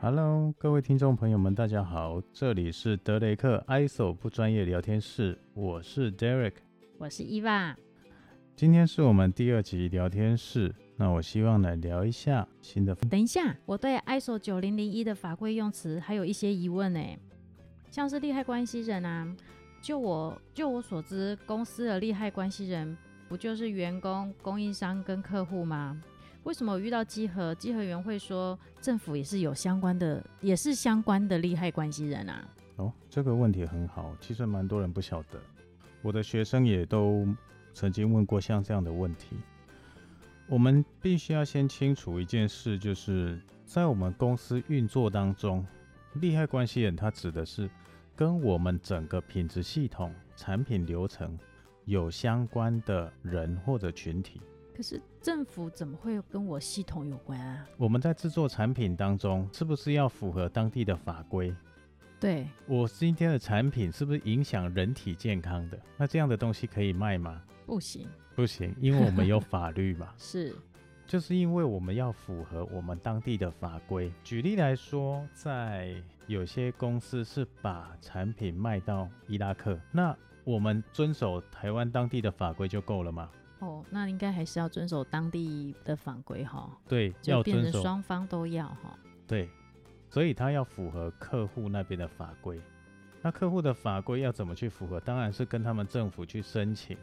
Hello，各位听众朋友们，大家好，这里是德雷克 ISO 不专业聊天室，我是 Derek，我是伊娃。今天是我们第二集聊天室，那我希望来聊一下新的。等一下，我对 ISO 九零零一的法规用词还有一些疑问呢，像是利害关系人啊，就我就我所知，公司的利害关系人不就是员工、供应商跟客户吗？为什么我遇到稽核，稽核员会说政府也是有相关的，也是相关的利害关系人啊？哦，这个问题很好，其实蛮多人不晓得，我的学生也都曾经问过像这样的问题。我们必须要先清楚一件事，就是在我们公司运作当中，利害关系人他指的是跟我们整个品质系统、产品流程有相关的人或者群体。可是政府怎么会跟我系统有关啊？我们在制作产品当中，是不是要符合当地的法规？对，我今天的产品是不是影响人体健康的？那这样的东西可以卖吗？不行，不行，因为我们有法律嘛。是，就是因为我们要符合我们当地的法规。举例来说，在有些公司是把产品卖到伊拉克，那我们遵守台湾当地的法规就够了吗？哦，那应该还是要遵守当地的法规哈。对，要变成双方都要哈。对，所以他要符合客户那边的法规。那客户的法规要怎么去符合？当然是跟他们政府去申请，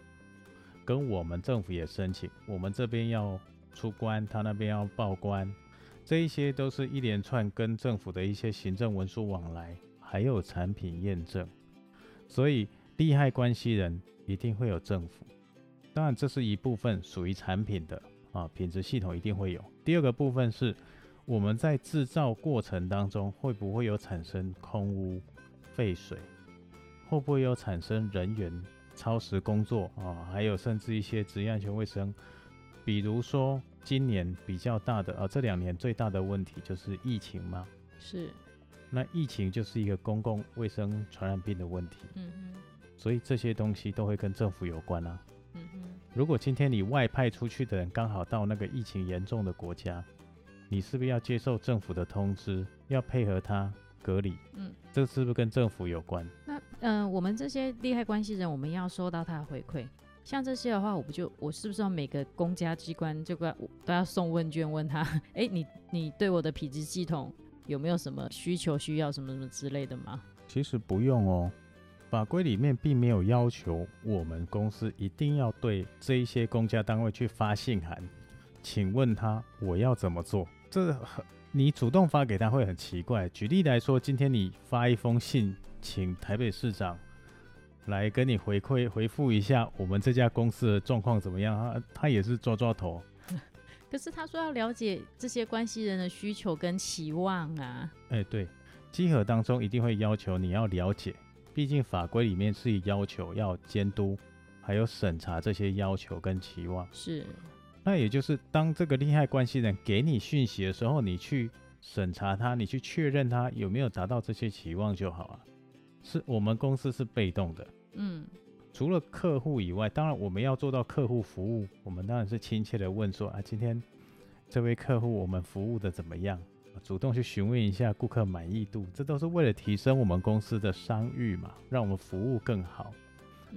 跟我们政府也申请。我们这边要出关，他那边要报关，这一些都是一连串跟政府的一些行政文书往来，还有产品验证。所以利害关系人一定会有政府。当然，这是一部分属于产品的啊，品质系统一定会有。第二个部分是我们在制造过程当中会不会有产生空污、废水，会不会有产生人员超时工作啊？还有甚至一些职业安全卫生，比如说今年比较大的啊，这两年最大的问题就是疫情嘛。是。那疫情就是一个公共卫生传染病的问题。嗯嗯。所以这些东西都会跟政府有关啊。如果今天你外派出去的人刚好到那个疫情严重的国家，你是不是要接受政府的通知，要配合他隔离？嗯，这是不是跟政府有关？那嗯，我们这些利害关系人，我们要收到他的回馈。像这些的话，我不就我是不是要每个公家机关就该都要送问卷问他？哎，你你对我的品质系统有没有什么需求需要什么什么之类的吗？其实不用哦。法规里面并没有要求我们公司一定要对这一些公家单位去发信函，请问他我要怎么做？这很你主动发给他会很奇怪。举例来说，今天你发一封信，请台北市长来跟你回馈回复一下我们这家公司的状况怎么样？他他也是抓抓头。可是他说要了解这些关系人的需求跟期望啊。哎，对，稽核当中一定会要求你要了解。毕竟法规里面是要求要监督，还有审查这些要求跟期望。是，那也就是当这个利害关系人给你讯息的时候，你去审查他，你去确认他有没有达到这些期望就好啊。是我们公司是被动的，嗯，除了客户以外，当然我们要做到客户服务，我们当然是亲切的问说啊，今天这位客户我们服务的怎么样？主动去询问一下顾客满意度，这都是为了提升我们公司的商誉嘛，让我们服务更好。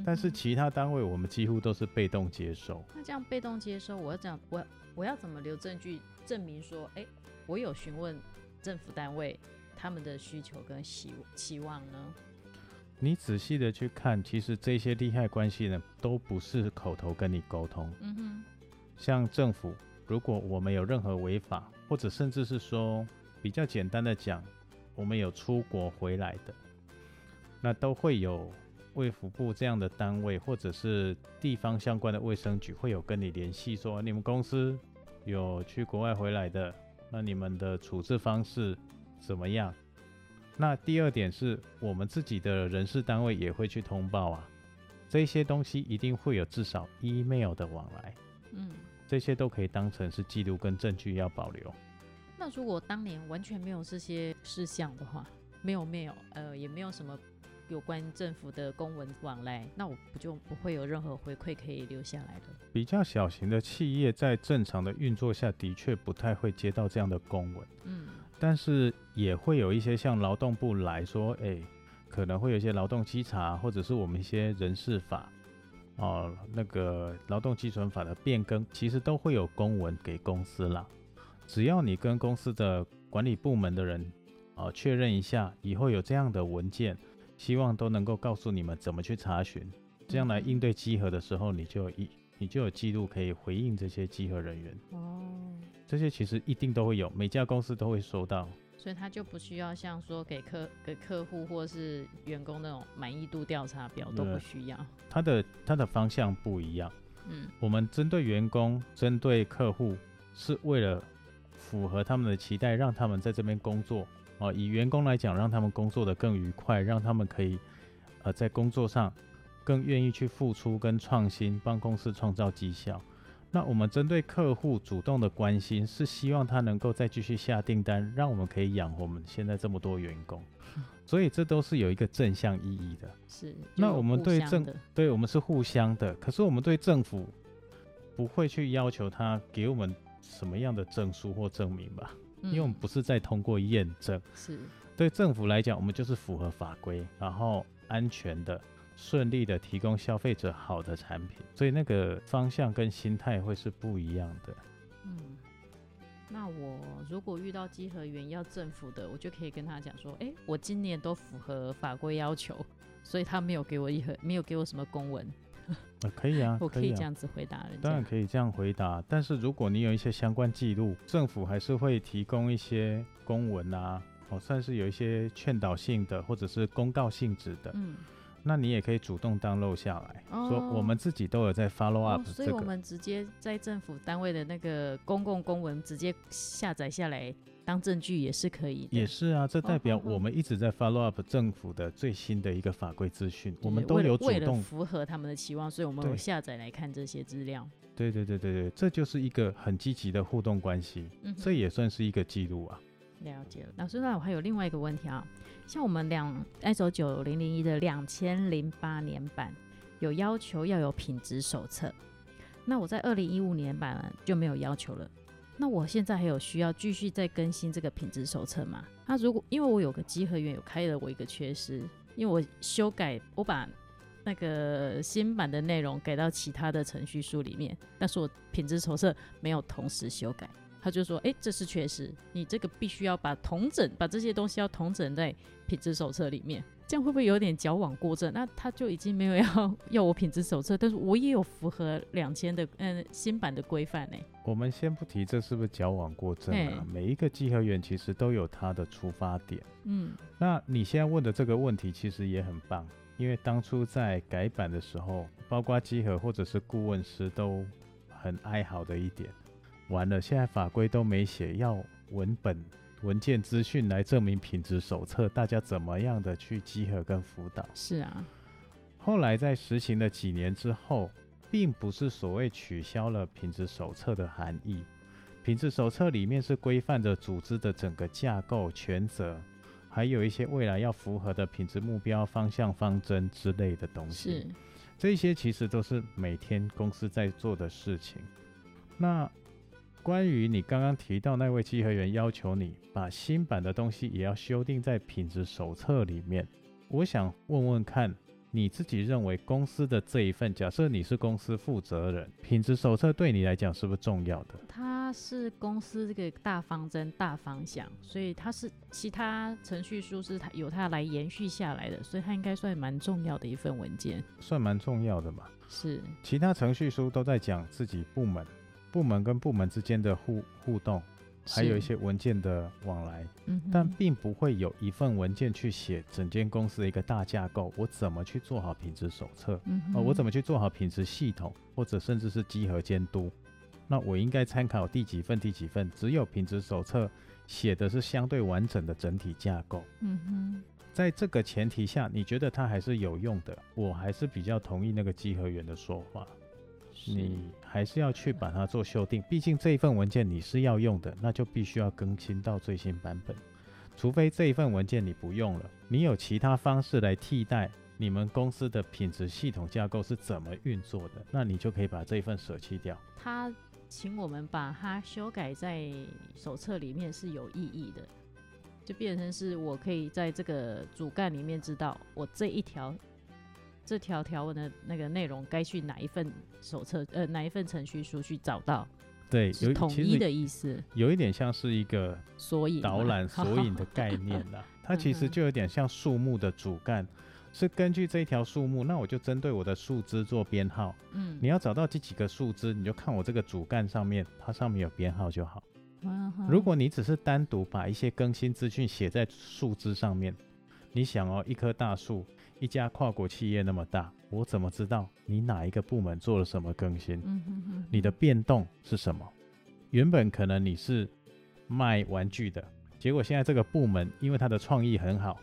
但是其他单位我们几乎都是被动接收。那这样被动接收，我要讲我我要怎么留证据证明说，哎，我有询问政府单位他们的需求跟期期望呢？你仔细的去看，其实这些利害关系人都不是口头跟你沟通。嗯哼，像政府。如果我们有任何违法，或者甚至是说比较简单的讲，我们有出国回来的，那都会有卫福部这样的单位，或者是地方相关的卫生局会有跟你联系，说你们公司有去国外回来的，那你们的处置方式怎么样？那第二点是我们自己的人事单位也会去通报啊，这些东西一定会有至少 email 的往来，嗯。这些都可以当成是记录跟证据要保留。那如果当年完全没有这些事项的话，没有没有，呃，也没有什么有关政府的公文往来，那我不就不会有任何回馈可以留下来的？比较小型的企业在正常的运作下的确不太会接到这样的公文。嗯，但是也会有一些像劳动部来说，哎，可能会有一些劳动稽查，或者是我们一些人事法，哦，那个劳动基准法的变更，其实都会有公文给公司啦。只要你跟公司的管理部门的人，啊，确认一下，以后有这样的文件，希望都能够告诉你们怎么去查询，这样来应对稽核的时候，你就一你就有记录可以回应这些稽核人员。哦，这些其实一定都会有，每家公司都会收到，所以他就不需要像说给客给客户或是员工那种满意度调查表都不需要。他的他的方向不一样。嗯，我们针对员工、针对客户，是为了。符合他们的期待，让他们在这边工作哦。以员工来讲，让他们工作的更愉快，让他们可以呃在工作上更愿意去付出跟创新，帮公司创造绩效。那我们针对客户主动的关心，是希望他能够再继续下订单，让我们可以养活我们现在这么多员工。所以这都是有一个正向意义的。是。那我们对政，对我们是互相的。可是我们对政府不会去要求他给我们。什么样的证书或证明吧？因为我们不是在通过验证，是对政府来讲，我们就是符合法规，然后安全的、顺利的提供消费者好的产品，所以那个方向跟心态会是不一样的。嗯，那我如果遇到稽核员要政府的，我就可以跟他讲说：，哎，我今年都符合法规要求，所以他没有给我一盒，没有给我什么公文。啊，可以啊，我可以这样子回答人。当然可以这样回答，但是如果你有一些相关记录，政府还是会提供一些公文啊，哦，算是有一些劝导性的或者是公告性质的。嗯，那你也可以主动 download 下来，说我们自己都有在 follow up 所以我们直接在政府单位的那个公共公文直接下载下来。当证据也是可以，也是啊，这代表我们一直在 follow up 政府的最新的一个法规资讯，我们都有主动符合他们的期望，所以我们有下载来看这些资料。对对对对对，这就是一个很积极的互动关系，这也算是一个记录啊。了解了，老师，那我还有另外一个问题啊，像我们两 ISO 九零零一的两千零八年版有要求要有品质手册，那我在二零一五年版就没有要求了。那我现在还有需要继续再更新这个品质手册吗？那如果因为我有个集合员有开了我一个缺失，因为我修改我把那个新版的内容改到其他的程序书里面，但是我品质手册没有同时修改，他就说，哎，这是缺失，你这个必须要把同整，把这些东西要同整在品质手册里面。这样会不会有点矫枉过正？那他就已经没有要要我品质手册，但是我也有符合两千的嗯新版的规范呢。我们先不提这是不是矫枉过正啊？每一个稽核员其实都有他的出发点。嗯，那你现在问的这个问题其实也很棒，因为当初在改版的时候，包括稽核或者是顾问师都很哀嚎的一点，完了现在法规都没写要文本。文件资讯来证明品质手册，大家怎么样的去集合跟辅导？是啊，后来在实行了几年之后，并不是所谓取消了品质手册的含义。品质手册里面是规范着组织的整个架构、权责，还有一些未来要符合的品质目标、方向、方针之类的东西。是，这些其实都是每天公司在做的事情。那。关于你刚刚提到那位稽核员要求你把新版的东西也要修订在品质手册里面，我想问问看，你自己认为公司的这一份，假设你是公司负责人，品质手册对你来讲是不是重要的？它是公司这个大方针、大方向，所以它是其他程序书是它由它来延续下来的，所以它应该算蛮重要的一份文件，算蛮重要的嘛？是，其他程序书都在讲自己部门。部门跟部门之间的互互动，还有一些文件的往来，但并不会有一份文件去写整间公司的一个大架构。我怎么去做好品质手册？哦，我怎么去做好品质系统，或者甚至是集合监督？那我应该参考第几份？第几份？只有品质手册写的是相对完整的整体架构。嗯哼，在这个前提下，你觉得它还是有用的？我还是比较同意那个集合员的说法。你还是要去把它做修订，毕竟这一份文件你是要用的，那就必须要更新到最新版本。除非这一份文件你不用了，你有其他方式来替代你们公司的品质系统架构是怎么运作的，那你就可以把这一份舍弃掉。他请我们把它修改在手册里面是有意义的，就变成是我可以在这个主干里面知道我这一条这条条文的那个内容该去哪一份手册呃哪一份程序书去找到，对，有是统一的意思。有一点像是一个索引导览索引的概念啦，它其实就有点像树木的主干，是根据这一条树木，那我就针对我的树枝做编号。嗯，你要找到这几个树枝，你就看我这个主干上面，它上面有编号就好。如果你只是单独把一些更新资讯写在树枝上面，你想哦，一棵大树，一家跨国企业那么大，我怎么知道你哪一个部门做了什么更新？嗯哼哼，你的变动是什么？原本可能你是卖玩具的，结果现在这个部门因为它的创意很好，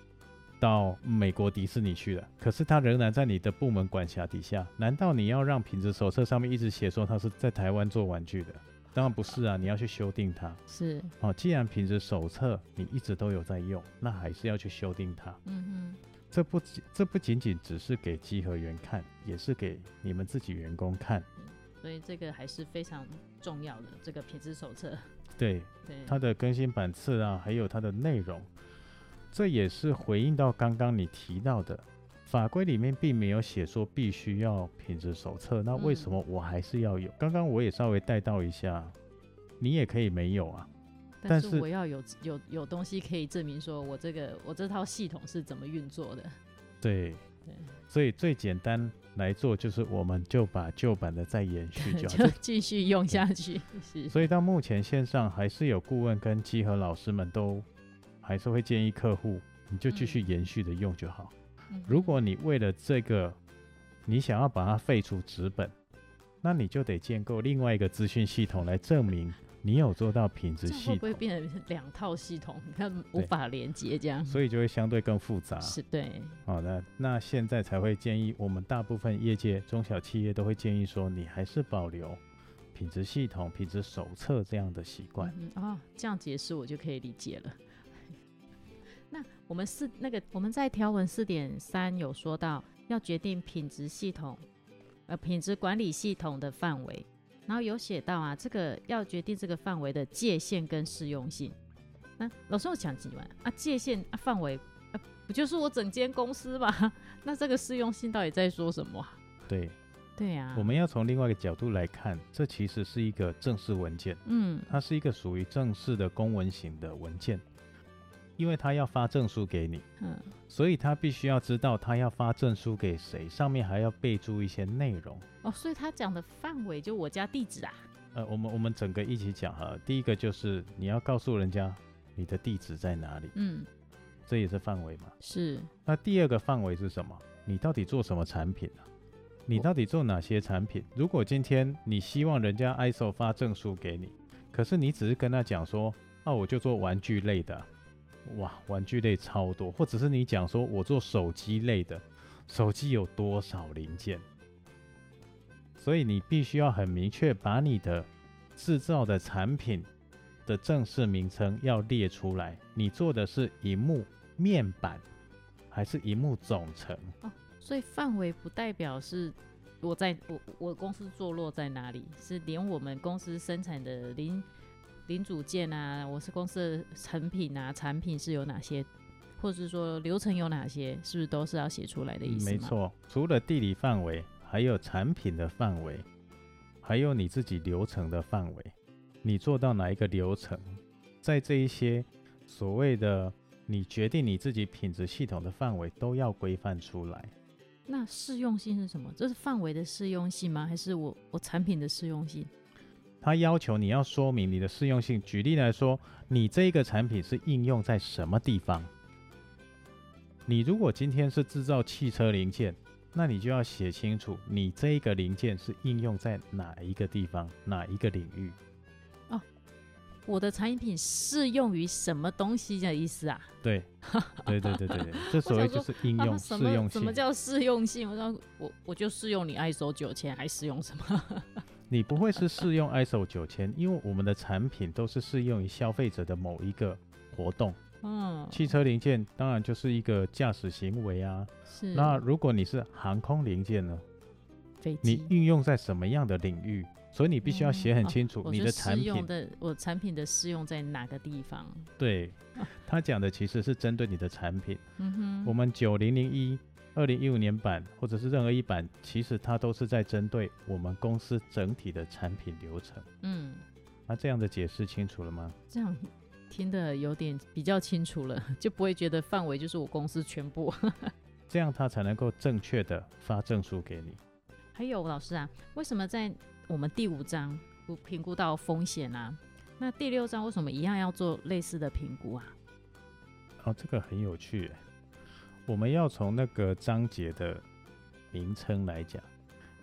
到美国迪士尼去了，可是它仍然在你的部门管辖底下。难道你要让品质手册上面一直写说它是在台湾做玩具的？当然不是啊，你要去修订它。是哦，既然品质手册你一直都有在用，那还是要去修订它。嗯这不仅这不仅仅只是给稽核员看，也是给你们自己员工看。所以这个还是非常重要的这个品质手册。对，对，它的更新版次啊，还有它的内容，这也是回应到刚刚你提到的法规里面并没有写说必须要品质手册，那为什嗯么我还是要有？刚刚我也稍微带到一下，你也可以没有啊。但但是是我要有有有东西可以证明说我这个我这套系统是怎么运作的。对，对，所以最简单来做就是我们就把旧版的再延续 就好。就继续用下去。是，所以到目前线上还是有顾问跟稽核老师们都还是会建议客户，你就继续延续的用就好。嗯如果你为了这个，你想要把它废除纸本，那你就得建构另外一个资讯系统来证明你有做到品质系统，会不会变成两套系统？你看无法连接这样。所以就会相对更复杂。是对，好的，那现在才会建议我们大部分业界中小企业都会建议说，你还是保留品质系统、品质手册这样的习惯。嗯哦，这样解释我就可以理解了。那我们四那个我们在条文四点三有说到要决定品质系统，呃，品质管理系统的范围，然后有写到啊，这个要决定这个范围的界限跟适用性。那老师我想请问啊，界限啊范围啊，不就是我整间公司吗？那这个适用性到底在说什么啊？对，对呀、我们要从另外一个角度来看，这其实是一个正式文件，嗯它是一个属于正式的公文型的文件，因为他要发证书给你，嗯所以他必须要知道他要发证书给谁，上面还要备注一些内容。哦，所以他讲的范围就我家地址啊。呃，我们我们整个一起讲哈，第一个就是你要告诉人家你的地址在哪里，嗯，这也是范围嘛。是那第二个范围是什么？你到底做什么产品啊？你到底做哪些产品？如果今天你希望人家 ISO 发证书给你，可是你只是跟他讲说，啊，我就做玩具类的，哇，玩具类超多，或者是你讲说我做手机类的，手机有多少零件？所以你必须要很明确把你的制造的产品的正式名称要列出来。你做的是荧幕面板，还是荧幕总成？哦所以范围不代表是我在我我公司坐落在哪里，是连我们公司生产的零零组件啊，我是公司的成品啊，产品是有哪些，或者是说流程有哪些，是不是都是要写出来的意思吗？没，错，除了地理范围，还有产品的范围，还有你自己流程的范围。你做到哪一个流程，在这一些所谓的你决定你自己品质系统的范围，都要规范出来。那适用性是什么？这是范围的适用性吗？还是我我产品的适用性？它要求你要说明你的适用性。举例来说，你这一个产品是应用在什么地方？你如果今天是制造汽车零件，那你就要写清楚，你这一个零件是应用在哪一个地方、哪一个领域。我的产品适用于什么东西的意思啊？对，对对对对对，这所谓就是应用适用性什么。叫适用性？我说我我就适用你爱收九千，还适用什么？你不会是适用 ISO 九千，因为我们的产品都是适用于消费者的某一个活动。嗯，汽车零件当然就是一个驾驶行为啊。是那如果你是航空零件呢？飞你。运用在什么样的领域，所以你必须要写很哦清楚你的产品。的我产品的适用在哪个地方？对，他讲的其实是针对你的产品。嗯哼，我们九零零一、二零一五年版或者是任何一版，其实它都是在针对我们公司整体的产品流程。嗯，那这样的解释清楚了吗？这样听得有点比较清楚了，就不会觉得范围就是我公司全部。这样他才能够正确的发证书给你。还有老师啊，为什么在我们第五章不评估到风险啊？那第六章为什么一样要做类似的评估啊？哦，这个很有趣耶。我们要从那个章节的名称来讲，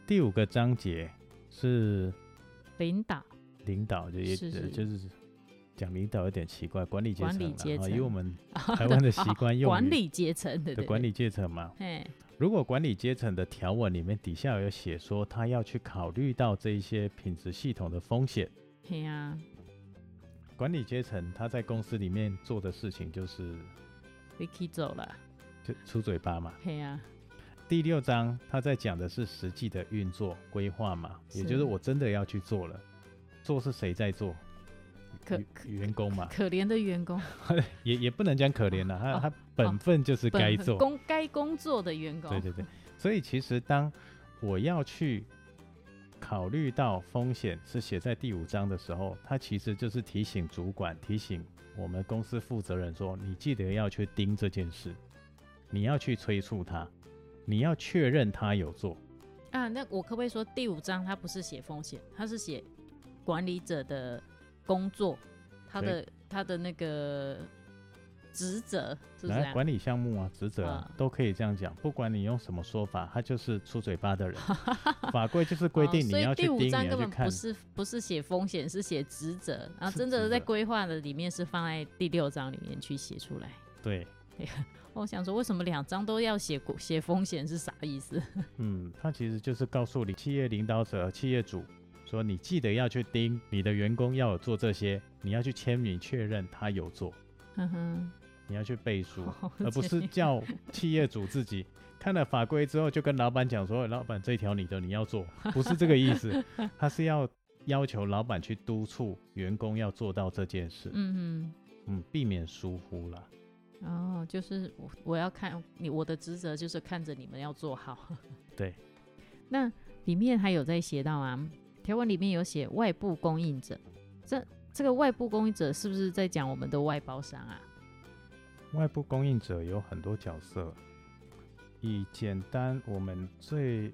第五个章节是领导。领导，就也是呃就是讲领导有点奇怪，管理阶管层啦啊，理阶层。以我们啊台湾的对习哦惯用语管理阶层对对对的管理阶层嘛。嘿，如果管理阶层的条文里面底下有写说，他要去考虑到这一些品质系统的风险，嘿啊，管理阶层他在公司里面做的事情就是，Vicky 走了，就出嘴巴嘛。嘿啊，第六章他在讲的是实际的运作规划嘛，也就是是我真的要去做了，做是谁在做？可员员工嘛，可怜的员工，也也不能讲可怜了，他哦他本分就是该本做。工该工作的员工，对对对，所以其实当我要去考虑到风险是写在第五章的时候，他其实就是提醒主管、提醒我们公司负责人说，你记得要去盯这件事，你要去催促他，你要确认他有做。啊，那我可不可以说第五章他不是写风险，他是写管理者的工作，他的他的那个职责是不是？来管理项目啊、职责都可以这样讲，不管你用什么说法，他就是出嘴巴的人。法规就是规定你要去盯，你第五章根本不。是不是写风险，是写职责，然后是真的在规划的里面是放在第六章里面去写出来。对，我想说，为什么两张都要写过写风险是啥意思？嗯，他其实就是告诉你企业领导者、企业主说，你记得要去盯你的员工要有做这些，你要去签名确认他有做，你要去背书，哦而不是叫企业主自己看了法规之后就跟老板讲说，老板这条你的你要做，不是这个意思，他是要要求老板去督促员工要做到这件事，嗯嗯，避免疏忽啦。哼，哦，就是我我要看你我的职责就是看着你们要做好。对，那里面还有在写到啊，条文里面有写外部供应者，这这个外部供应者是不是在讲我们的外包商啊？外部供应者有很多角色，以简单我们最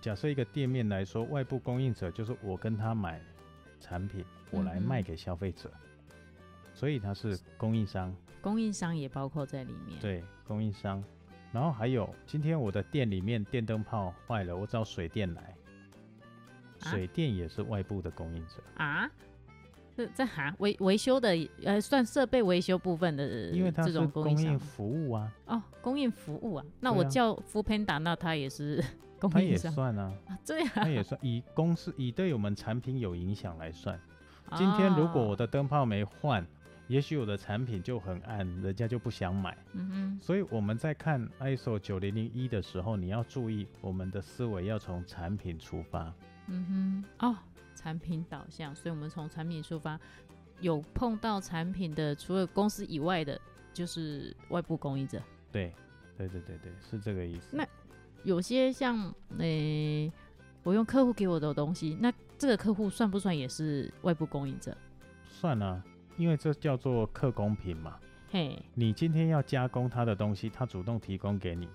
假设一个店面来说，外部供应者就是我跟他买产品，我来卖给消费者，所以他是供应商，供应商也包括在里面。，对，供应商。然后还有，今天我的店里面电灯泡坏了，我找水电来，啊？水电也是外部的供应者，啊，这这哈？维维修的呃算设备维修部分的，因为它是供应服务啊，哦，供应服务啊。那对啊。我叫 f o o Panda，那他也是供 它也应商。算啊，啊？这样它也算以公司以对我们产品有影响来算。今天如果我哦的灯泡没换，也许我的产品就很暗，人家就不想买。嗯所以我们在看 ISO 九零零一的时候，你要注意我们的思维要从产品出发。嗯哼哦，产品导向，所以我们从产品出发，有碰到产品的，除了公司以外的，就是外部供应者。对，对对对对，是这个意思。那有些像诶、我用客户给我的东西，那这个客户算不算也是外部供应者？算了、因为这叫做客工品嘛。嘿，你今天要加工他的东西，他主动提供给你。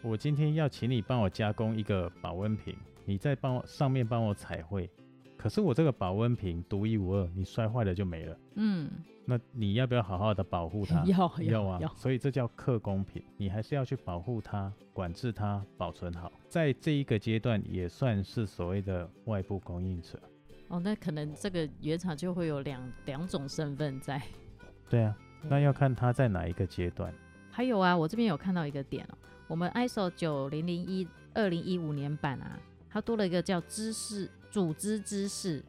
我今天要请你帮我加工一个保温瓶，你再帮我上面帮我彩绘。可是我这个保温瓶独一无二，你摔坏了就没了。嗯，那你要不要好好的保护它？要要啊，要，所以这叫客工品，你还是要去保护它、管制它、保存好。在这一个阶段，也算是所谓的外部供应者。哦，那可能这个原厂就会有两两种身份在。对啊，那要看它在哪一个阶段。还有啊，我这边有看到一个点哦，我们 ISO 九零零一二零一五年版啊，它多了一个叫知识组织知识。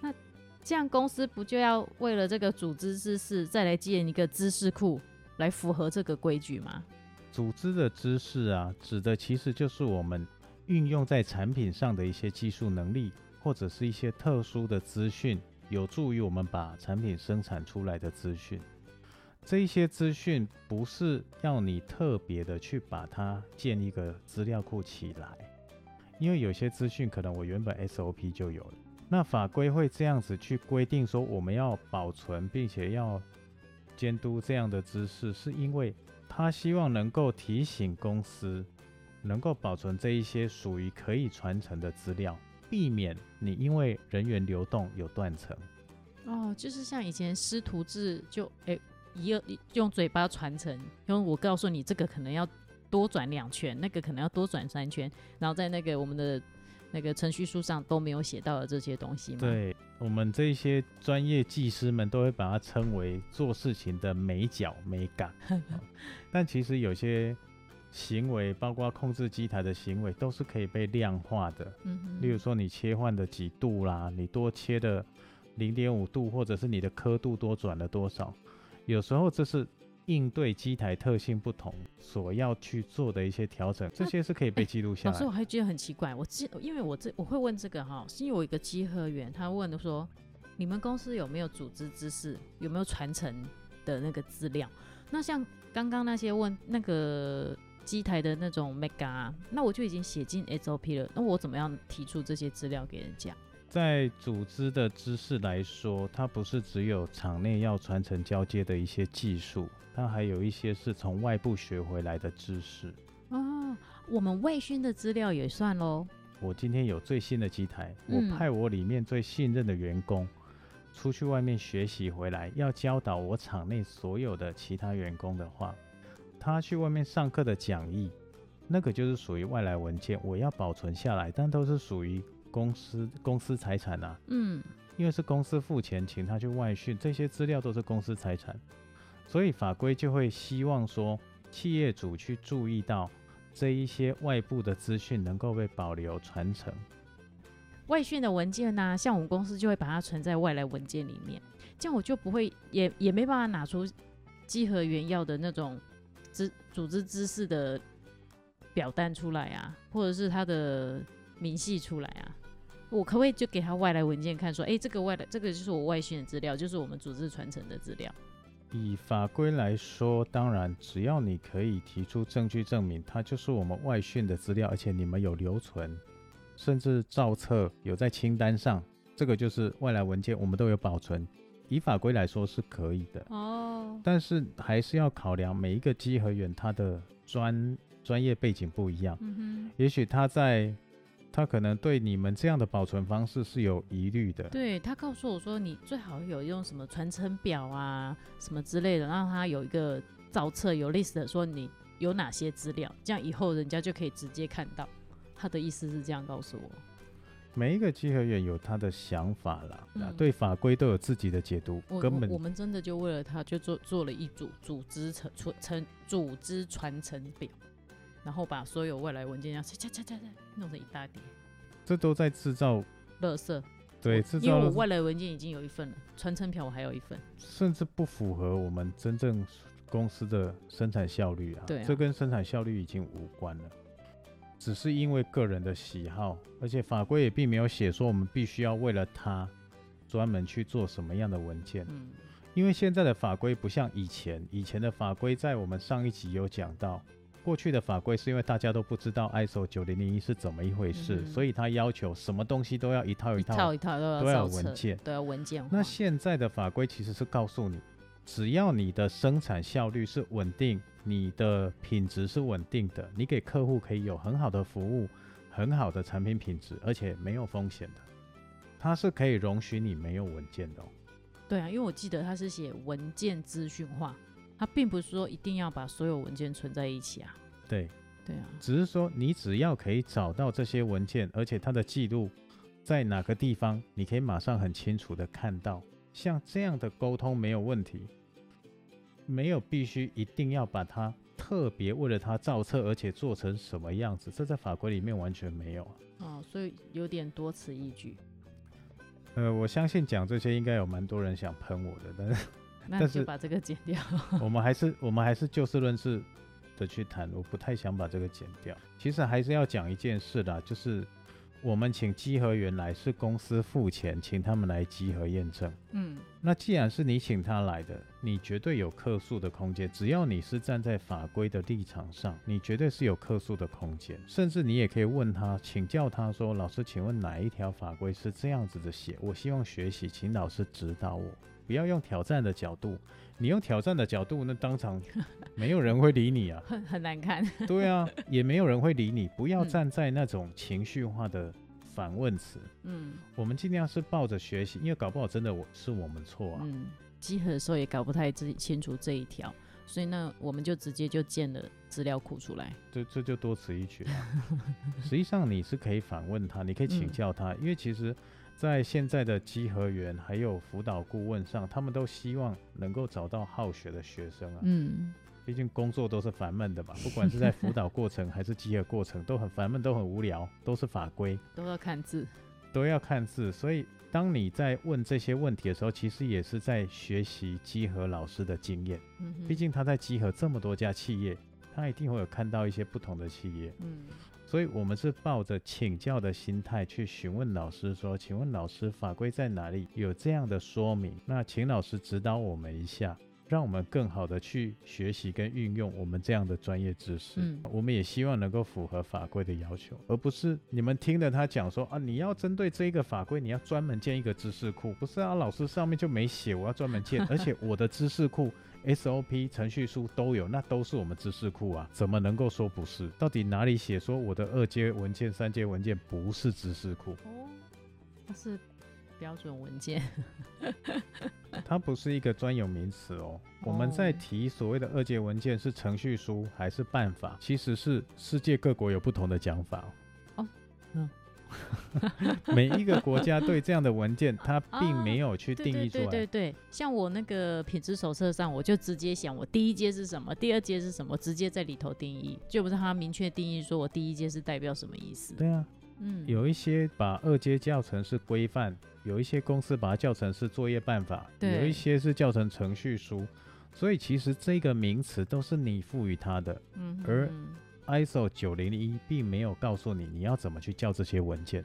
那这样公司不就要为了这个组织知识再来建一个知识库，来符合这个规矩吗？组织的知识啊，指的其实就是我们运用在产品上的一些技术能力，或者是一些特殊的资讯，有助于我们把产品生产出来的资讯。这一些资讯不是要你特别的去把它建一个资料库起来，因为有些资讯可能我原本 SOP 就有了。那法规会这样子去规定说，我们要保存并且要监督这样的知识，是因为他希望能够提醒公司能够保存这一些属于可以传承的资料，避免你因为人员流动有断层。哦，就是像以前师徒制，就哎一一用嘴巴传承，因为我告诉你这个可能要多转两圈，那个可能要多转三圈，然后在那个我们的那个程序书上都没有写到的这些东西嘛。对我们这些专业技师们都会把它称为做事情的美角美感，哦但其实有些行为，包括控制机台的行为，都是可以被量化的。嗯哼，例如说你切换的几度啦，你多切的零点五度，或者是你的刻度多转了多少，有时候这是应对机台特性不同所要去做的一些调整，这些是可以被记录下来老师，我。还觉得很奇怪，我记，因为我这我会问这个哈，是因为我有一个稽核员，他问的说，你们公司有没有组织知识，有没有传承的那个资料？那像刚刚那些问那个机台的那种 mega，、啊、那我就已经写进 SOP 了，那我怎么样提出这些资料给人家？在组织的知识来说，它不是只有场内要传承交接的一些技术，它还有一些是从外部学回来的知识。哦，我们外训的资料也算喽。我今天有最新的机台，嗯我派我里面最信任的员工出去外面学习回来，要教导我场内所有的其他员工的话，他去外面上课的讲义，那个就是属于外来文件，我要保存下来，但都是属于公司公司财产啊，嗯，因为是公司付钱请他去外训，这些资料都是公司财产，所以法规就会希望说，企业主去注意到这一些外部的资讯能够被保留传承。外训的文件呢、像我们公司就会把它存在外来文件里面，这样我就不会也也没办法拿出稽核原要的那种知组织知识的表单出来啊，或者是他的明细出来啊。我可不可以就给他外来文件看，说，哎、这个外来这个就是我外训的资料，就是我们组织传承的资料。以法规来说，当然只要你可以提出证据证明它就是我们外训的资料，而且你们有留存，甚至照册有在清单上，这个就是外来文件，我们都有保存。以法规来说是可以的，哦，但是还是要考量每一个稽核员他的专专业背景不一样，嗯也许他在他可能对你们这样的保存方式是有疑虑的，。对他告诉我说，你最好有用什么传承表啊，什么之类的，让他有一个造册有 list 的说你有哪些资料，这样以后人家就可以直接看到。他的意思是这样告诉我。每一个稽核员有他的想法啦，对法规都有自己的解读，根本我我们真的就为了他，就做做了一组组织成传承组织传承表，然后把所有外来文件这样嚓嚓嚓嚓嚓弄成一大叠，这都在制造垃圾。对制造因为我外来文件已经有一份了，传承表我还有一份。甚至不符合我们真正公司的生产效率啊。对啊这跟生产效率已经无关了，只是因为个人的喜好，而且法规也并没有写说我们必须要为了它专门去做什么样的文件。嗯，因为现在的法规不像以前，以前的法规在我们上一集有讲到，过去的法规是因为大家都不知道 ISO 九零零一是怎么一回事，嗯所以它要求什么东西都要一套一一套。套一套都要都要文件都要文件化。那现在的法规其实是告诉你，只要你的生产效率是稳定，你的品质是稳定的，你给客户可以有很好的服务，很好的产品品质，而且没有风险的，它是可以容许你没有文件的、哦。对啊，因为我记得它是写文件资讯化，它并不是说一定要把所有文件存在一起啊。对，对啊，只是说你只要可以找到这些文件，而且它的记录在哪个地方，你可以马上很清楚的看到，像这样的沟通没有问题，没有必须一定要把它特别为了它造册，而且做成什么样子，这在法规里面完全没有啊。哦，所以有点多此一举。呃，我相信讲这些应该有蛮多人想喷我的，但是 那但就是把这个剪掉。我们还是我们还是就事论事，的去谈，我不太想把这个剪掉。其实还是要讲一件事的，就是我们请稽核员来是公司付钱，请他们来稽核验证。嗯那既然是你请他来的，你绝对有客诉的空间。只要你是站在法规的立场上，你绝对是有客诉的空间。甚至你也可以问他，请教他说：“老师，请问哪一条法规是这样子的写？我希望学习，请老师指导我。不要用挑战的角度，你用挑战的角度，那当场 没有人会理你啊。很很难看。对啊，也没有人会理你。不要嗯站在那种情绪化的反问词。嗯我们尽量是抱着学习，因为搞不好真的我是我们错啊。嗯，集合的时候也搞不太自己清楚这一条，所以呢，我们就直接就建了资料库出来。这这就多此一举了。实际上你是可以反问他，你可以请嗯教他，因为其实，在现在的稽核员还有辅导顾问上，他们都希望能够找到好学的学生啊。嗯毕竟工作都是烦闷的嘛，不管是在辅 导过程还是稽核过程，都很烦闷，都很无聊，都是法规，都要看字。都要看字。所以当你在问这些问题的时候，其实也是在学习稽核老师的经验。嗯毕竟他在集合这么多家企业，他一定会有看到一些不同的企业，嗯所以我们是抱着请教的心态去询问老师说：“请问老师法规在哪里？有这样的说明？那请老师指导我们一下，让我们更好的去学习跟运用我们这样的专业知识。嗯我们也希望能够符合法规的要求，而不是你们听了他讲说啊，你要针对这一个法规，你要专门建一个知识库，不是啊？老师上面就没写，我要专门建，而且我的知识库 SOP 程序书都有，那都是我们知识库啊，怎么能够说不是？到底哪里写说我的二阶文件、三阶文件不是知识库？哦，它是标准文件。它不是一个专有名词哦。我们在哦提所谓的二阶文件是程序书还是办法，其实是世界各国有不同的讲法 每一个国家对这样的文件，它并哦没有去定义出来。对对对，像我那个品质手册上，我就直接想我第一阶是什么，第二阶是什么，直接在里头定义，就不是他明确定义说我第一阶是代表什么意思。对啊，嗯，有一些把二阶教程是规范，有一些公司把它叫成是作业办法，有一些是叫成程序书。所以其实这个名词都是你赋予它的。嗯而嗯 ISO 九零一并没有告诉你你要怎么去叫这些文件。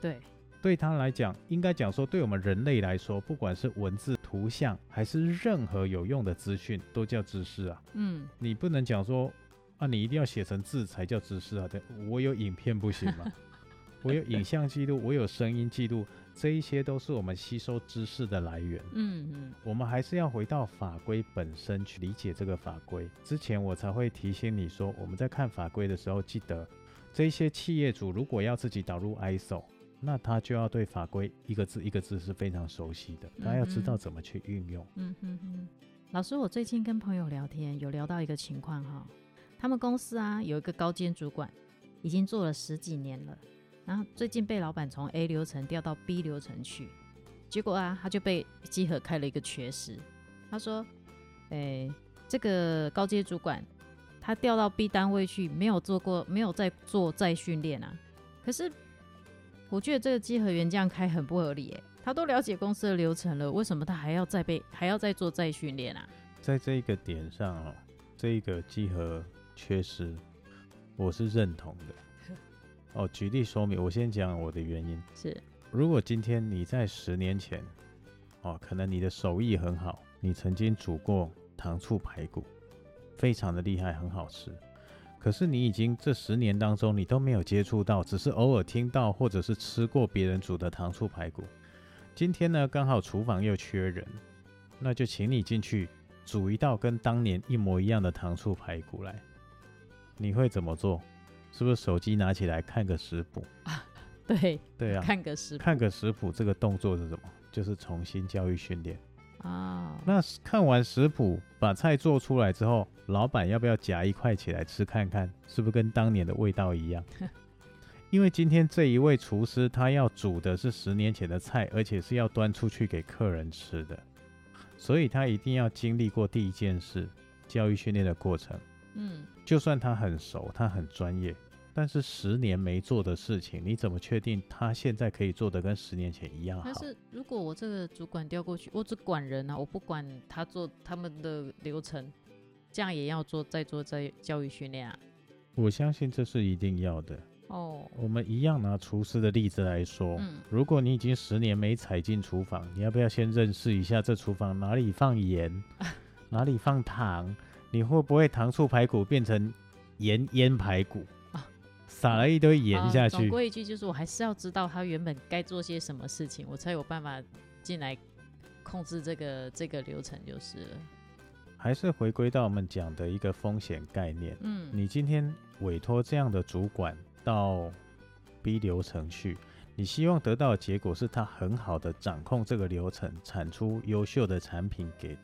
对，对他来讲，应该讲说，对我们人类来说，不管是文字、图像，还是任何有用的资讯，都叫知识啊。嗯你不能讲说啊，你一定要写成字才叫知识啊。对，我有影片不行吗？我有影像记录，我有声音记录，这一些都是我们吸收知识的来源。嗯嗯我们还是要回到法规本身去理解这个法规。之前我才会提醒你说，我们在看法规的时候，记得这一些企业主如果要自己导入 ISO，那他就要对法规一个字一个字是非常熟悉的，他要知道怎么去运用。嗯哼哼。老师，我最近跟朋友聊天，有聊到一个情况哈，他们公司啊有一个高阶主管，已经做了十几年了，然后最近被老板从 A 流程调到 B 流程去，结果啊他就被集合开了一个缺失。他说，诶、这个高阶主管他调到 B 单位去，没有做过，没有在做再训练啊。可是我觉得这个稽核员这样开很不合理诶、他都了解公司的流程了，为什么他还要再被还要再做再训练啊？在这一个点上哦，这一个集合缺失，我是认同的。哦，举例说明，我先讲我的原因。是，如果今天你在十年前，哦，可能你的手艺很好，你曾经煮过糖醋排骨，非常的厉害，很好吃。可是你已经这十年当中，你都没有接触到，只是偶尔听到或者是吃过别人煮的糖醋排骨。今天呢，刚好厨房又缺人，那就请你进去煮一道跟当年一模一样的糖醋排骨来。你会怎么做？是不是手机拿起来看个食谱？啊 对，对啊，看个食谱看个食谱这个动作是什么？就是重新教育训练。啊，那看完食谱，把菜做出来之后，老板要不要夹一块起来吃看看，是不是跟当年的味道一样？因为今天这一位厨师他要煮的是十年前的菜，而且是要端出去给客人吃的，所以他一定要经历过第一件事教育训练的过程。嗯，就算他很熟，他很专业，但是十年没做的事情，你怎么确定他现在可以做的跟十年前一样好但？是如果我这个主管调过去，我只管人啊，我不管他做他们的流程，这样也要做再做再教育训练啊？我相信这是一定要的。哦，我们一样拿厨师的例子来说，嗯如果你已经十年没踩进厨房，你要不要先认识一下这厨房哪里放盐，哪里放糖？你会不会糖醋排骨变成盐腌排骨啊？撒了一堆盐啊下去，总归一句就是我还是要知道他原本该做些什么事情，我才有办法进来控制这个这个流程就是了。还是回归到我们讲的一个风险概念。嗯，你今天委托这样的主管到 B 流程去，你希望得到的结果是他很好的掌控这个流程，产出优秀的产品给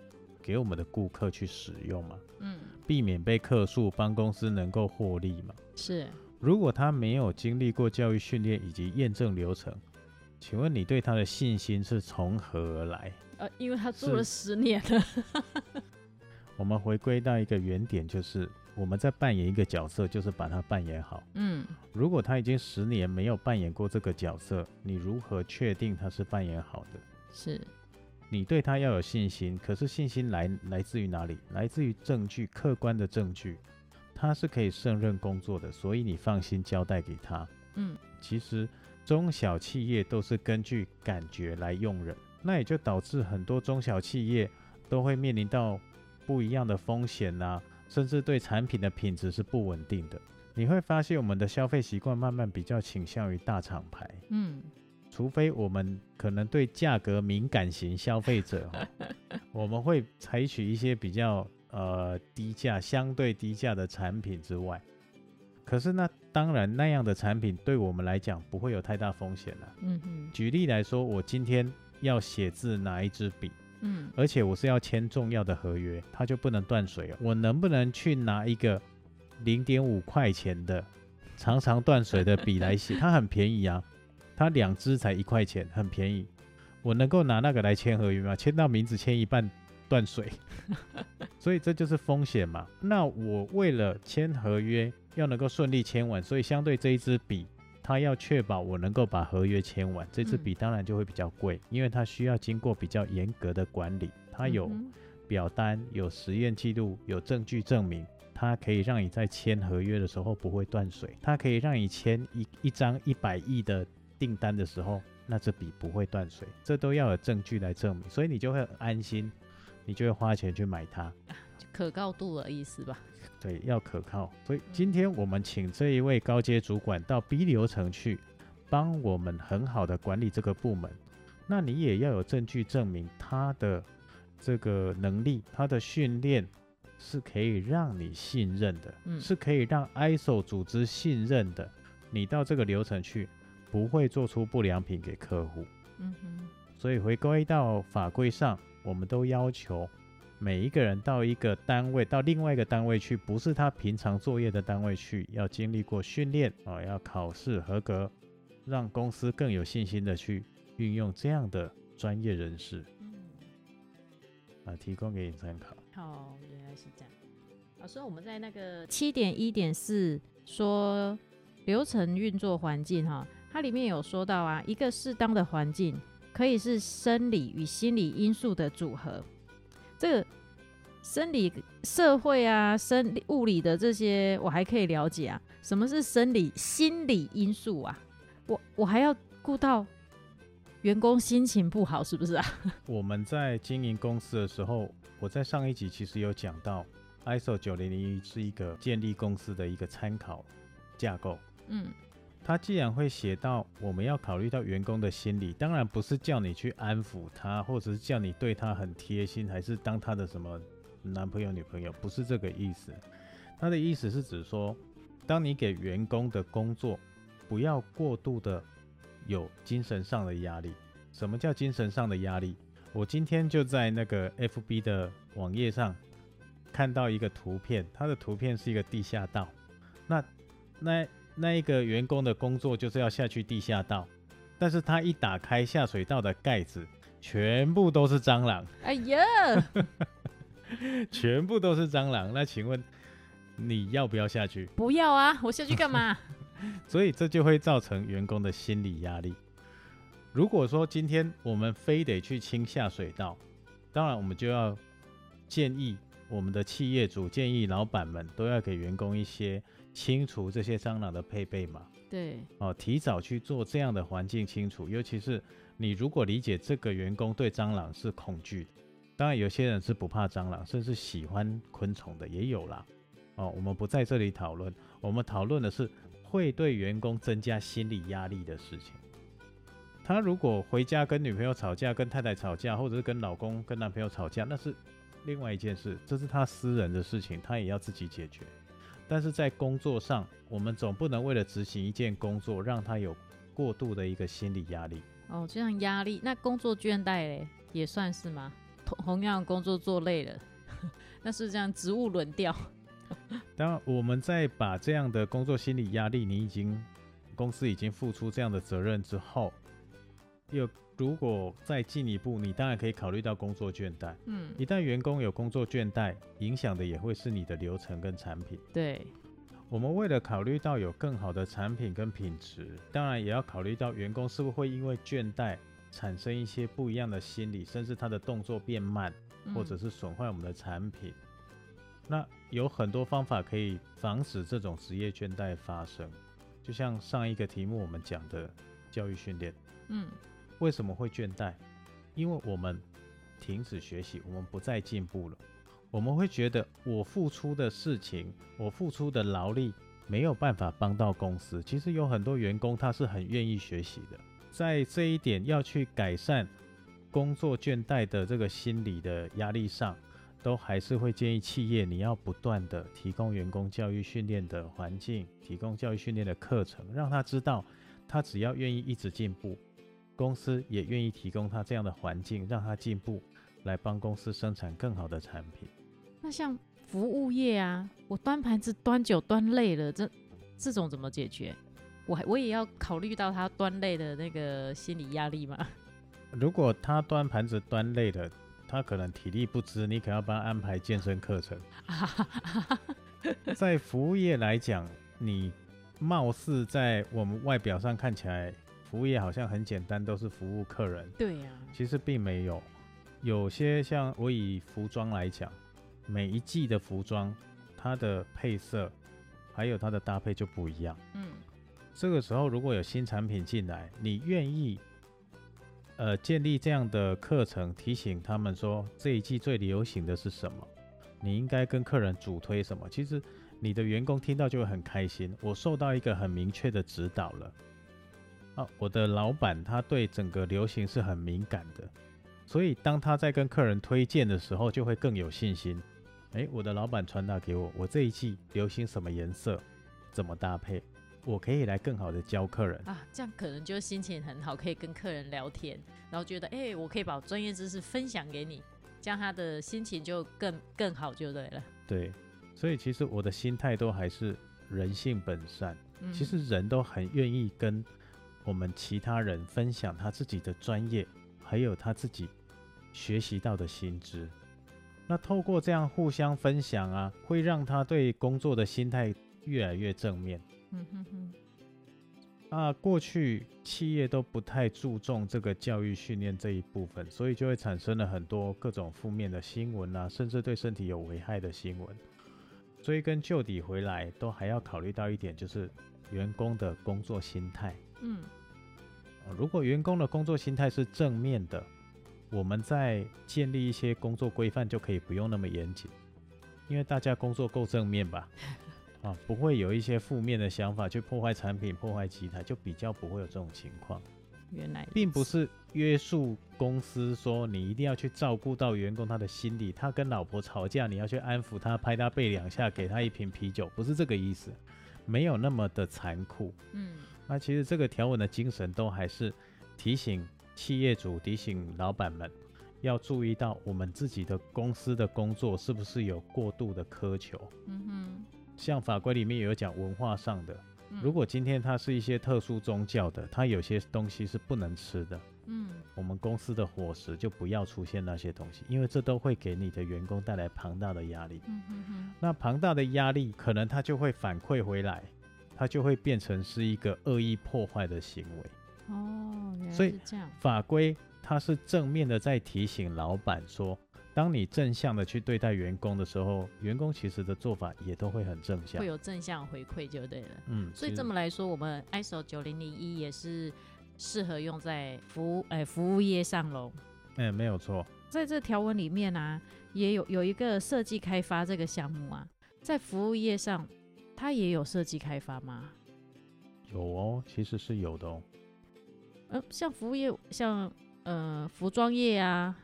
给我们的顾客去使用嘛，嗯避免被客诉，帮公司能够获利嘛。是如果他没有经历过教育训练以及验证流程，请问你对他的信心是从何而来？呃，因为他做了十年了。我们回归到一个原点，就是我们在扮演一个角色，就是把它扮演好。嗯如果他已经十年没有扮演过这个角色，你如何确定他是扮演好的？是你对他要有信心，可是信心来来自于哪里？来自于证据，客观的证据，他是可以胜任工作的，所以你放心交代给他。嗯其实中小企业都是根据感觉来用人，那也就导致很多中小企业都会面临到不一样的风险呐、甚至对产品的品质是不稳定的。你会发现我们的消费习惯慢慢比较倾向于大厂牌，嗯除非我们可能对价格敏感型消费者、哦，我们会采取一些比较呃低价、相对低价的产品之外，可是那当然那样的产品对我们来讲不会有太大风险了。举例来说，我今天要写字拿一支笔，嗯而且我是要签重要的合约，它就不能断水哦。我能不能去拿一个零点五块钱的常常断水的笔来写？它很便宜啊，它两支才一块钱，很便宜。我能够拿那个来签合约吗？签到名字签一半断水，所以这就是风险嘛。那我为了签合约要能够顺利签完，所以相对这一支笔，它要确保我能够把合约签完，这支嗯笔当然就会比较贵，因为它需要经过比较严格的管理，它有表单、有实验记录、有证据证明，它可以让你在签合约的时候不会断水，它可以让你签一一张一百亿的订单的时候，那这笔不会断水，这都要有证据来证明，所以你就会很安心，你就会花钱去买它。就可靠度的意思吧？对，要可靠。所以今天我们请这一位高阶主管到 B 流程去，帮我们很好的管理这个部门。那你也要有证据证明他的这个能力，他的训练是可以让你信任的，嗯是可以让 ISO 组织信任的。你到这个流程去，不会做出不良品给客户。嗯哼所以回归到法规上，我们都要求每一个人到一个单位，到另外一个单位去，不是他平常作业的单位去，要经历过训练啊、要考试合格，让公司更有信心的去运用这样的专业人士嗯。啊，提供给你参考。好，原来是这样。老师，我们在那个七点一点四说流程运作环境哈，它里面有说到啊，一个适当的环境可以是生理与心理因素的组合。这个生理、社会啊、生理、物理的这些，我还可以了解啊。什么是生理、心理因素啊？我我还要顾到员工心情不好，是不是啊？我们在经营公司的时候，我在上一集其实有讲到，ISO 九零零一是一个建立公司的一个参考架构。嗯他既然会写到我们要考虑到员工的心理，当然不是叫你去安抚他，或者是叫你对他很贴心，还是当他的什么男朋友、女朋友，不是这个意思。他的意思是指说，当你给员工的工作不要过度的有精神上的压力。什么叫精神上的压力？我今天就在那个 FB 的网页上看到一个图片，它的图片是一个地下道，那那那一个员工的工作就是要下去地下道，但是他一打开下水道的盖子，全部都是蟑螂，哎呀，全部都是蟑螂。那请问你要不要下去？不要啊！我下去干嘛？所以这就会造成员工的心理压力。如果说今天我们非得去清下水道，当然我们就要建议我们的企业主建议老板们都要给员工一些清除这些蟑螂的配备嘛。对，哦，提早去做这样的环境清除，尤其是你如果理解这个员工对蟑螂是恐惧的，当然有些人是不怕蟑螂，甚至喜欢昆虫的也有啦。哦，我们不在这里讨论，我们讨论的是会对员工增加心理压力的事情。他如果回家跟女朋友吵架，跟太太吵架，或者是跟老公、跟男朋友吵架，那是另外一件事，这是他私人的事情，他也要自己解决。但是在工作上，我们总不能为了执行一件工作，让他有过度的一个心理压力。哦，这样压力，那工作倦怠嘞，也算是吗？同同样工作做累了，那是这样职务轮调。当然，我们在把这样的工作心理压力，你已经公司已经付出这样的责任之后，又如果再进一步，你当然可以考虑到工作倦怠。嗯，一旦员工有工作倦怠，影响的也会是你的流程跟产品。对，我们为了考虑到有更好的产品跟品质，当然也要考虑到员工是不是会因为倦怠产生一些不一样的心理，甚至他的动作变慢，或者嗯是损坏我们的产品。那有很多方法可以防止这种职业倦怠发生，就像上一个题目我们讲的教育训练。嗯为什么会倦怠？因为我们停止学习，我们不再进步了。我们会觉得我付出的事情，我付出的劳力没有办法帮到公司。其实有很多员工他是很愿意学习的，在这一点要去改善工作倦怠的这个心理的压力上，都还是会建议企业你要不断的提供员工教育训练的环境，提供教育训练的课程，让他知道他只要愿意一直进步，公司也愿意提供他这样的环境，让他进步，来帮公司生产更好的产品。那像服务业啊，我端盘子端久端累了，这这种怎么解决？我还我也要考虑到他端累的那个心理压力嘛。如果他端盘子端累了，他可能体力不支，你可要帮他安排健身课程。在服务业来讲，你貌似在我们外表上看起来，服务业好像很简单，都是服务客人，对呀、其实并没有。有些像我以服装来讲，每一季的服装，它的配色还有它的搭配就不一样。嗯这个时候如果有新产品进来，你愿意呃建立这样的课程，提醒他们说这一季最流行的是什么，你应该跟客人主推什么。其实你的员工听到就会很开心，我受到一个很明确的指导了。啊，我的老板他对整个流行是很敏感的，所以当他在跟客人推荐的时候，就会更有信心。诶，我的老板传达给我，我这一季流行什么颜色，怎么搭配，我可以来更好的教客人。啊，这样可能就心情很好，可以跟客人聊天，然后觉得哎、我可以把专业知识分享给你，这样他的心情就更更好，就对了。对，所以其实我的心态都还是人性本善。嗯其实人都很愿意跟我们其他人分享他自己的专业，还有他自己学习到的新知。那透过这样互相分享啊，会让他对工作的心态越来越正面。嗯哼哼，啊，过去企业都不太注重这个教育训练这一部分，所以就会产生了很多各种负面的新闻啊，甚至对身体有危害的新闻。追根究底回来，都还要考虑到一点，就是员工的工作心态。嗯。啊如果员工的工作心态是正面的，我们在建立一些工作规范就可以不用那么严谨，因为大家工作够正面吧，啊，不会有一些负面的想法去破坏产品、破坏机台，就比较不会有这种情况，原来并不是约束公司说你一定要去照顾到员工他的心理，他跟老婆吵架，你要去安抚他，拍他背两下，给他一瓶啤酒，不是这个意思，没有那么的残酷。嗯那其实这个条文的精神都还是提醒企业主、提醒老板们要注意到我们自己的公司的工作是不是有过度的苛求。嗯哼像法规里面也有讲文化上的，嗯，如果今天它是一些特殊宗教的，它有些东西是不能吃的，嗯我们公司的伙食就不要出现那些东西，因为这都会给你的员工带来庞大的压力。嗯哼哼，那庞大的压力，可能它就会反馈回来，它就会变成是一个恶意破坏的行为。哦，原来所以是这样，法规它是正面的在提醒老板说，当你正向的去对待员工的时候，员工其实的做法也都会很正向会。有正向回馈就对了。嗯，所以这么来说，我们 ISO 九零零一也是适合用在服务哎服务业上喽。哎、没有错。在这条文里面啊，也有有一个设计开发这个项目啊，在服务业上，它也有设计开发吗？有哦，其实是有的哦。呃，像服务业，像呃服装业啊、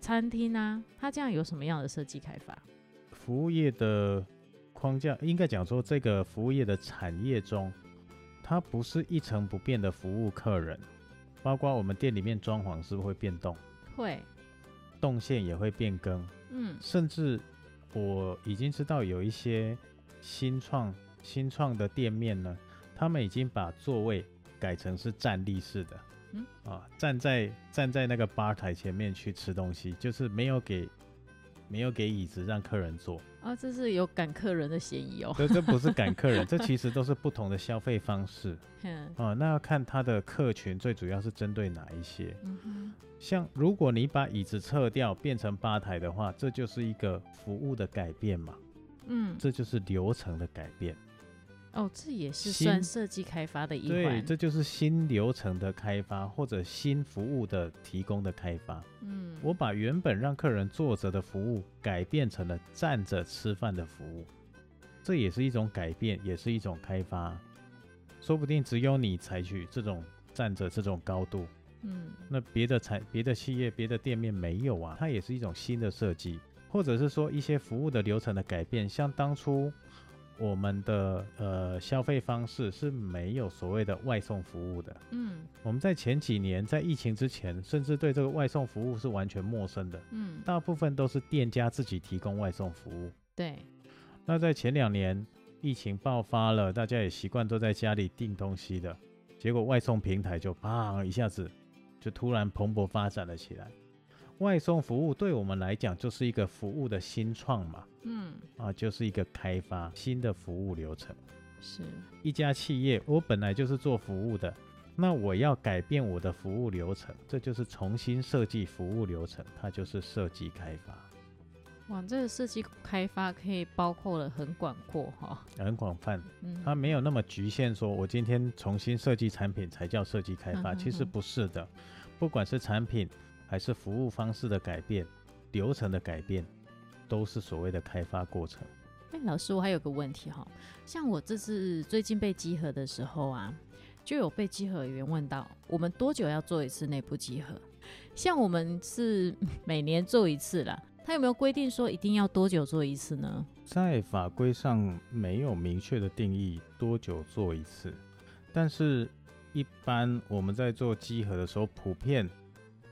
餐厅啊，它这样有什么样的设计开发？服务业的框架，应该讲说这个服务业的产业中，它不是一成不变的服务客人，包括我们店里面装潢是不是会变动，会，动线也会变更，嗯甚至我已经知道有一些新创新创的店面呢，他们已经把座位改成是站立式的，嗯啊，站在站在那个吧台前面去吃东西，就是没有给没有给椅子让客人坐，啊，这是有赶客人的嫌疑哦。这这不是赶客人，这其实都是不同的消费方式 嗯啊。那要看他的客群最主要是针对哪一些。嗯，像如果你把椅子撤掉变成吧台的话，这就是一个服务的改变嘛，嗯，这就是流程的改变。哦，这也是算设计开发的一对，环。这就是新流程的开发或者新服务的提供的开发。嗯，我把原本让客人坐着的服务改变成了站着吃饭的服务，这也是一种改变，也是一种开发。说不定只有你采取这种站着这种高度，嗯那别的产、别的企业、别的店面没有啊，它也是一种新的设计，或者是说一些服务的流程的改变，像当初我们的呃消费方式是没有所谓的外送服务的。嗯我们在前几年在疫情之前，甚至对这个外送服务是完全陌生的，嗯，大部分都是店家自己提供外送服务。对，那在前两年疫情爆发了，大家也习惯都在家里订东西的，结果外送平台就砰一下子就突然蓬勃发展了起来。外送服务对我们来讲就是一个服务的新创嘛，嗯啊，就是一个开发新的服务流程。是，一家企业，我本来就是做服务的，那我要改变我的服务流程，这就是重新设计服务流程，它就是设计开发，哇，这个设计开发可以包括了很广阔哈。很广泛。嗯，它没有那么局限，说我今天重新设计产品才叫设计开发，嗯哼其实不是的。不管是产品还是服务方式的改变、流程的改变，都是所谓的开发过程。哎，老师，我还有个问题哈，像我这次最近被集合的时候啊，就有被集合员问到，我们多久要做一次内部集合？像我们是 每年做一次啦，他有没有规定说一定要多久做一次呢？在法规上没有明确的定义多久做一次，但是一般我们在做集合的时候，普遍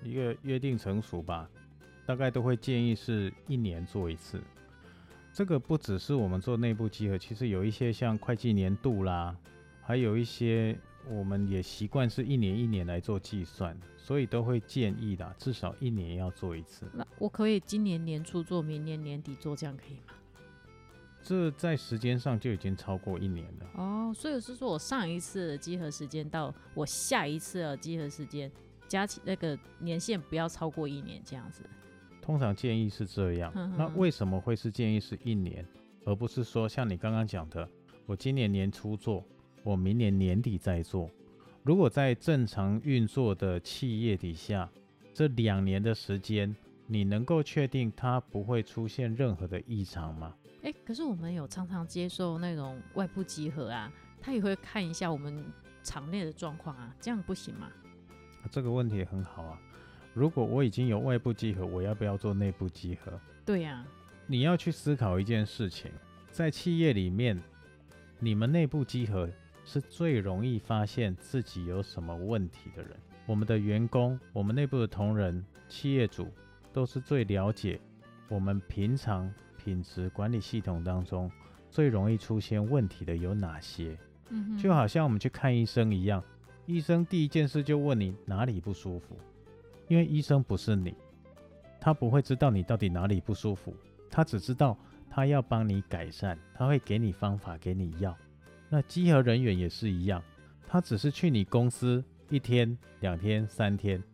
一个约定成熟吧，大概都会建议是一年做一次。这个不只是我们做内部集合，其实有一些像会计年度啦，还有一些我们也习惯是一年一年来做计算，所以都会建议的，至少一年要做一次。那我可以今年年初做，明年年底做，这样可以吗？这在时间上就已经超过一年了。哦，所以是说我上一次的集合时间到我下一次的集合时间，加起那个年限不要超过一年，这样子。通常建议是这样那为什么会是建议是一年，而不是说像你刚刚讲的，我今年年初做，我明年年底再做？如果在正常运作的企业底下，这两年的时间，你能够确定它不会出现任何的异常吗？哎、可是我们有常常接受那种外部集合啊，他也会看一下我们场内的状况啊，这样不行吗？这个问题很好啊。如果我已经有外部集合，我要不要做内部集合？对呀、你要去思考一件事情，在企业里面，你们内部集合是最容易发现自己有什么问题的人。我们的员工、我们内部的同仁、企业主都是最了解我们平常品质管理系统当中最容易出现问题的有哪些。嗯，就好像我们去看医生一样，医生第一件事就问你哪里不舒服，因为医生不是你，他不会知道你到底哪里不舒服，他只知道他要帮你改善，他会给你方法，给你药。那稽核人员也是一样，他只是去你公司一天、两天、三天，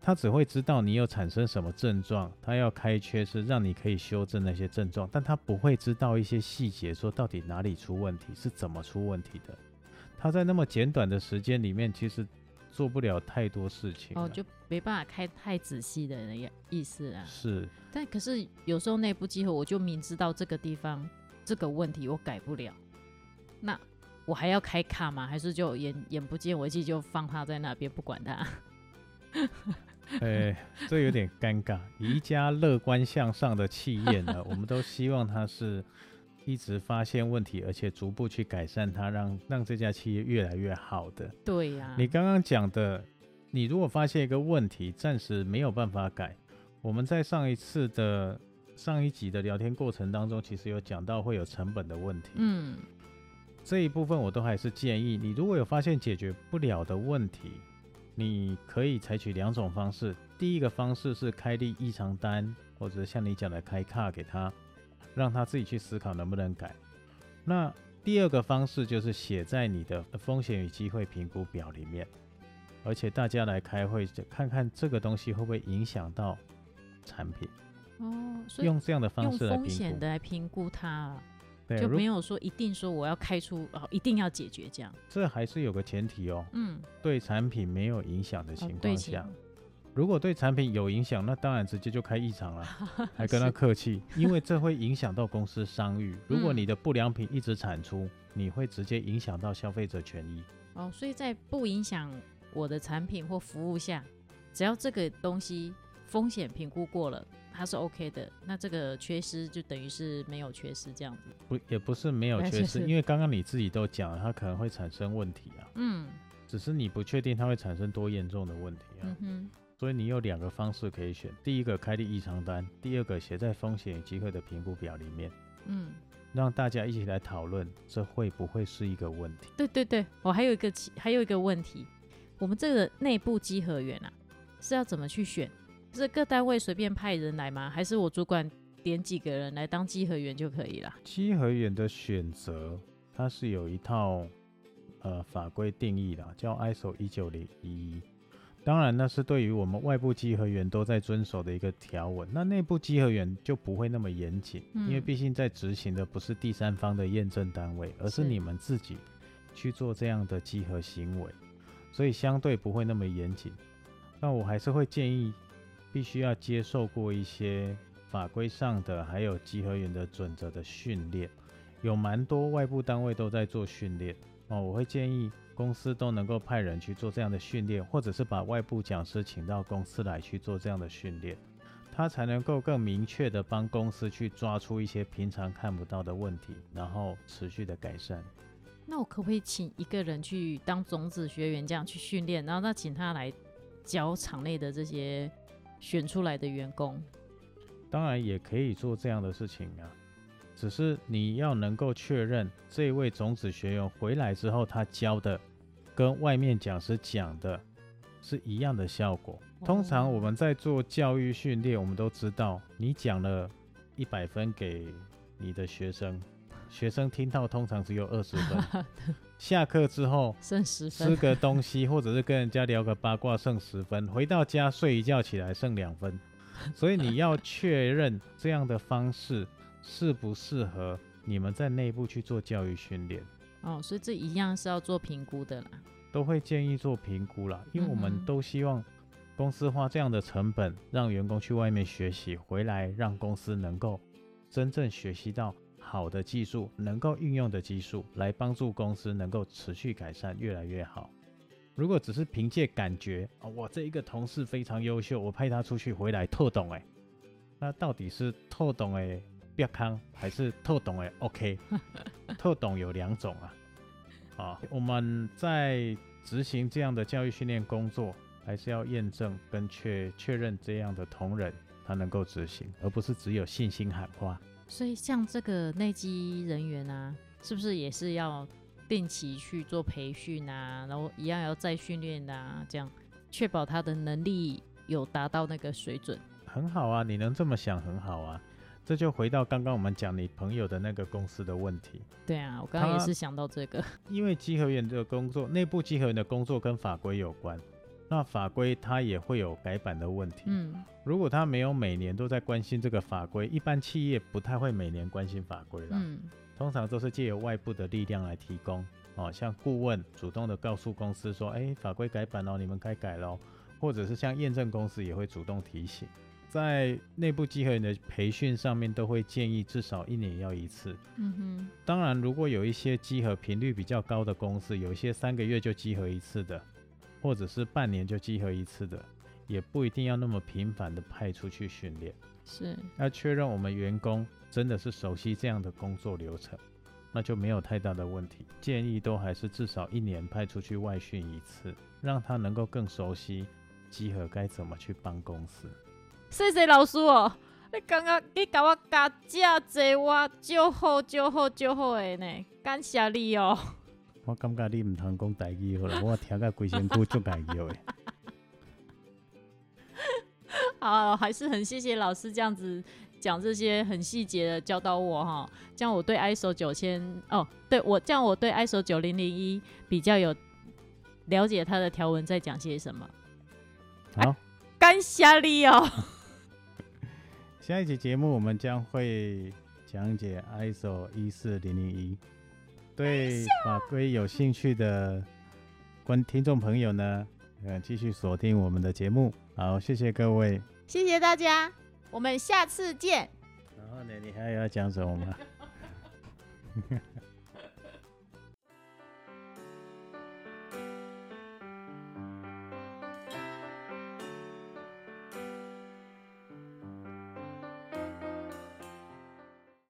他只会知道你有产生什么症状，他要开缺是让你可以修正那些症状，但他不会知道一些细节，说到底哪里出问题，是怎么出问题的。他在那么简短的时间里面，其实做不了太多事情。哦，就没办法开太仔细的那个意思啊。是，但可是有时候内部集合，我就明知道这个地方这个问题我改不了，那我还要开卡吗？还是就眼眼不见为净，就放他在那边不管他？哎，这有点尴尬。宜家乐观向上的气焰呢，我们都希望它是一直发现问题，而且逐步去改善它，让让这家企业越来越好的。对呀、你刚刚讲的，你如果发现一个问题，暂时没有办法改，我们在上一次的上一集的聊天过程当中，其实有讲到会有成本的问题。嗯，这一部分我都还是建议你，如果有发现解决不了的问题，你可以采取两种方式。第一个方式是开立异常单，或者像你讲的开卡给他，让他自己去思考能不能改。那第二个方式就是写在你的风险与机会评估表里面，而且大家来开会，看看这个东西会不会影响到产品，哦，所以用这样的方式来评估风险的。来评估它就没有说一定说我要开出哦，一定要解决这样。这还是有个前提哦，嗯，对产品没有影响的哦情况下。如果对产品有影响，那当然直接就开异常了，还跟他客气，因为这会影响到公司商誉。如果嗯你的不良品一直产出，你会直接影响到消费者权益。哦，所以在不影响我的产品或服务下，只要这个东西风险评估过了，它是 OK 的，那这个缺失就等于是没有缺失这样子。不，也不是没有缺失，因为刚刚你自己都讲了，它可能会产生问题啊，嗯只是你不确定它会产生多严重的问题啊。嗯哼，所以你有两个方式可以选：第一个开立异常单，第二个写在风险与机会的评估表里面，嗯，让大家一起来讨论，这会不会是一个问题？对对对，我还有一个还有一个问题，我们这个内部稽核员啊，是要怎么去选？是各单位随便派人来吗？还是我主管点几个人来当稽核员就可以了？稽核员的选择，它是有一套呃法规定义的，叫 ISO 一九零一一。当然，那是对于我们外部稽核员都在遵守的一个条文。那内部稽核员就不会那么严谨，因为嗯毕竟在执行的不是第三方的验证单位，而是是你们自己去做这样的稽核行为，所以相对不会那么严谨。那我还是会建议，必须要接受过一些法规上的，还有稽核员的准则的训练，有蛮多外部单位都在做训练哦。我会建议公司都能够派人去做这样的训练，或者是把外部讲师请到公司来去做这样的训练，他才能够更明确的帮公司去抓出一些平常看不到的问题，然后持续的改善。那我可不可以请一个人去当种子学员，这样去训练，然后那请他来教场内的这些选出来的员工？当然也可以做这样的事情啊，只是你要能够确认这位种子学员回来之后，他教的跟外面讲师讲的是一样的效果。通常哦我们在做教育训练，我们都知道，你讲了一百分给你的学生，学生听到通常只有二十分，下课之后剩十分。吃，个东西，或者是跟人家聊个八卦，剩十分；回到家睡一觉起来剩两分。所以你要确认这样的方式适不适合你们在内部去做教育训练，哦，所以这一样是要做评估的啦。都会建议做评估啦，因为我们都希望公司花这样的成本，让员工去外面学习，回来让公司能够真正学习到好的技术，能够运用的技术，来帮助公司能够持续改善，越来越好。如果只是凭借感觉啊、我这一个同事非常优秀，我派他出去回来透懂哎，那到底是透懂哎不要康，还是透懂哎 OK？透懂有两种啊。啊，我们在执行这样的教育训练工作，还是要验证跟确确认这样的同仁他能够执行，而不是只有信心喊话。所以像这个内机人员啊，是不是也是要定期去做培训啊，然后一样要再训练啊，这样确保他的能力有达到那个水准？很好啊，你能这么想很好啊。这就回到刚刚我们讲你朋友的那个公司的问题，对啊，我刚刚也是想到这个。因为稽核员的工作，内部稽核员的工作跟法规有关，那法规它也会有改版的问题。嗯如果他没有每年都在关心这个法规，一般企业不太会每年关心法规啦。嗯通常都是借由外部的力量来提供，哦，像顾问主动的告诉公司说，哎，法规改版哦，你们该改喽，或者是像验证公司也会主动提醒，在内部稽核员的培训上面都会建议至少一年要一次。嗯哼，当然，如果有一些稽核频率比较高的公司，有一些三个月就稽核一次的，或者是半年就稽核一次的，也不一定要那么频繁的派出去训练。是要确认我们员工真的是熟悉这样的工作流程，那就没有太大的问题。建议都还是至少一年派出去外训一次，让他能够更熟悉集合该怎么去帮公司。谢谢老师哦。你刚刚你甲我教遮济，我就好就好就好诶呢，感谢你哦。我感觉你唔通讲台语好了，我听个规身躯足介叫的。好，还是很谢谢老师这样子讲这些很细节的教导我哈，这样我对 ISO 九千哦，对我这样我对 ISO 九零零一比较有了解它的条文在讲些什么。好，感谢你哦。下一集节目我们将会讲解 ISO 一四零零一。对法规有兴趣的观听众朋友呢，呃，继续锁定我们的节目。好，谢谢各位。谢谢大家，我们下次见。然后呢，你还要讲什么吗？